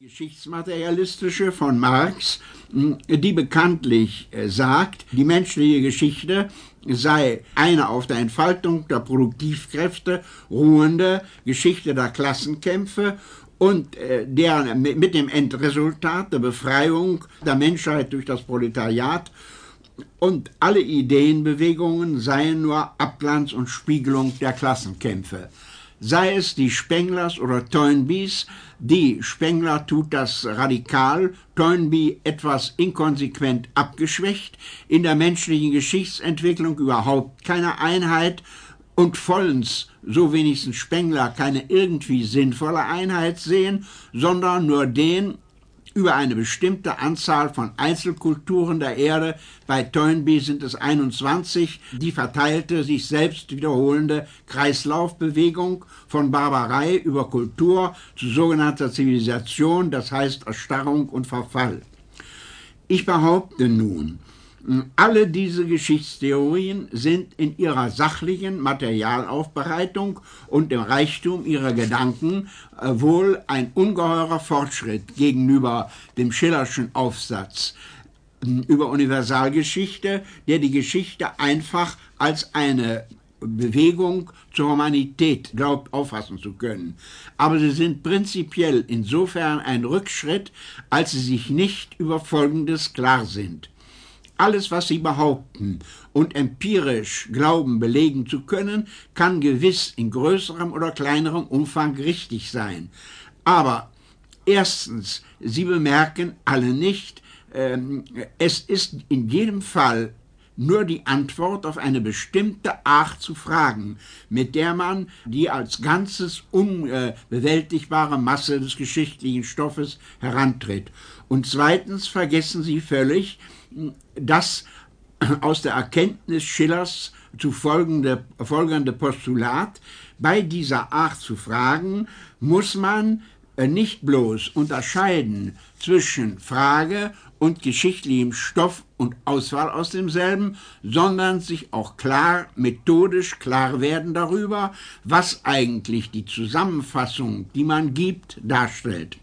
Geschichtsmaterialistische von Marx, die bekanntlich äh, sagt, die menschliche Geschichte sei eine auf der Entfaltung der Produktivkräfte ruhende Geschichte der Klassenkämpfe und äh, deren mit dem Endresultat der Befreiung der Menschheit durch das Proletariat und alle Ideenbewegungen seien nur Abglanz und Spiegelung der Klassenkämpfe sei es die Spenglers oder Toynbees. Die Spengler tut das radikal, Toynbee etwas inkonsequent abgeschwächt, in der menschlichen Geschichtsentwicklung überhaupt keine Einheit und vollends, so wenigstens Spengler, keine irgendwie sinnvolle Einheit sehen, sondern nur den über eine bestimmte Anzahl von Einzelkulturen der Erde, bei Toynbee sind es 21, die verteilte, sich selbst wiederholende Kreislaufbewegung von Barbarei über Kultur zu sogenannter Zivilisation, das heißt Erstarrung und Verfall. Ich behaupte nun, alle diese Geschichtstheorien sind in ihrer sachlichen Materialaufbereitung und im Reichtum ihrer Gedanken äh, wohl ein ungeheurer Fortschritt gegenüber dem Schillerschen Aufsatz hm, über Universalgeschichte, der die Geschichte einfach als eine Bewegung zur Humanität glaubt auffassen zu können. Aber sie sind prinzipiell insofern ein Rückschritt, als sie sich nicht über Folgendes klar sind. Alles, was sie behaupten und empirisch glauben belegen zu können, kann gewiss in größerem oder kleinerem Umfang richtig sein. Aber erstens, sie bemerken alle nicht, ähm, es ist in jedem Fall nur die Antwort auf eine bestimmte Art zu fragen, mit der man die als ganzes unbewältigbare Masse des geschichtlichen Stoffes herantritt. Und zweitens vergessen sie völlig, dass aus der Erkenntnis Schillers zu folgende, folgende Postulat, bei dieser Art zu fragen, muss man äh, nicht bloß unterscheiden zwischen Frage und geschichtlichem Stoff und Auswahl aus demselben, sondern sich auch klar, methodisch klar werden darüber, was eigentlich die Zusammenfassung, die man gibt, darstellt.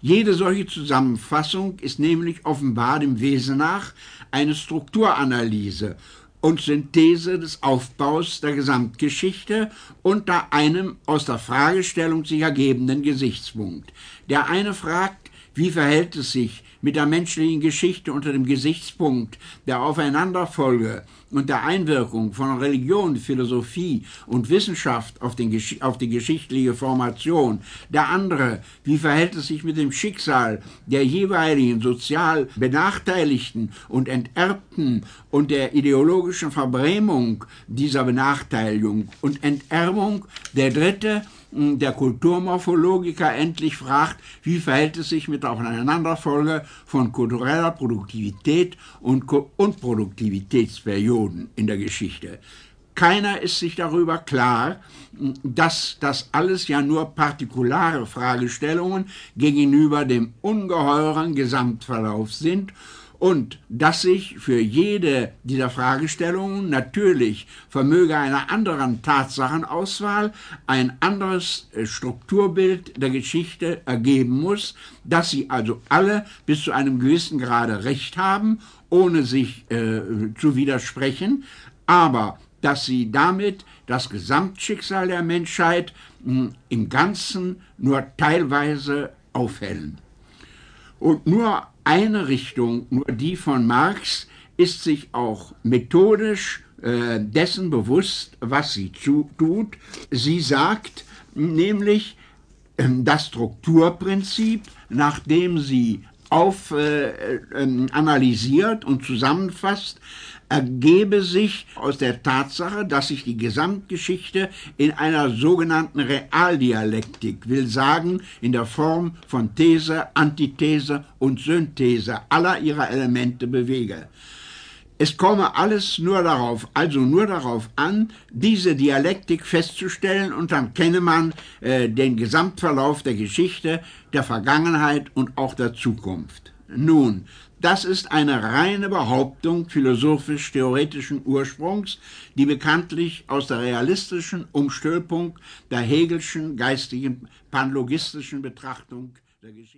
Jede solche Zusammenfassung ist nämlich offenbar dem Wesen nach eine Strukturanalyse und Synthese des Aufbaus der Gesamtgeschichte unter einem aus der Fragestellung sich ergebenden Gesichtspunkt. Der eine fragt, wie verhält es sich mit der menschlichen Geschichte unter dem Gesichtspunkt der Aufeinanderfolge und der Einwirkung von Religion, Philosophie und Wissenschaft auf, den, auf die geschichtliche Formation. Der andere, wie verhält es sich mit dem Schicksal der jeweiligen sozial Benachteiligten und Enterbten und der ideologischen Verbrämung dieser Benachteiligung und Enterbung. Der dritte, der Kulturmorphologiker endlich fragt, wie verhält es sich mit der Aufeinanderfolge von kultureller Produktivität und, und Produktivitätsperioden in der Geschichte. Keiner ist sich darüber klar, dass das alles ja nur partikulare Fragestellungen gegenüber dem ungeheuren Gesamtverlauf sind und dass sich für jede dieser Fragestellungen natürlich vermöge einer anderen Tatsachenauswahl ein anderes äh, Strukturbild der Geschichte ergeben muss, dass sie also alle bis zu einem gewissen Grade Recht haben, ohne sich äh, zu widersprechen, aber dass sie damit das Gesamtschicksal der Menschheit mh, hm, im Ganzen nur teilweise aufhellen. Und nur eine Richtung, nur die von Marx, ist sich auch methodisch äh, dessen bewusst, was sie zu, tut. Sie sagt nämlich, äh, das Strukturprinzip, nachdem sie auf, äh, äh, analysiert und zusammenfasst, ergebe sich aus der Tatsache, dass sich die Gesamtgeschichte in einer sogenannten Realdialektik, will sagen in der Form von These, Antithese und Synthese aller ihrer Elemente bewege. Es komme alles nur darauf, also nur darauf an, diese Dialektik festzustellen und dann kenne man äh, den Gesamtverlauf der Geschichte, der Vergangenheit und auch der Zukunft. Nun, das ist eine reine Behauptung philosophisch-theoretischen Ursprungs, die bekanntlich aus der realistischen Umstülpung der Hegelschen geistigen panlogistischen Betrachtung der Geschichte.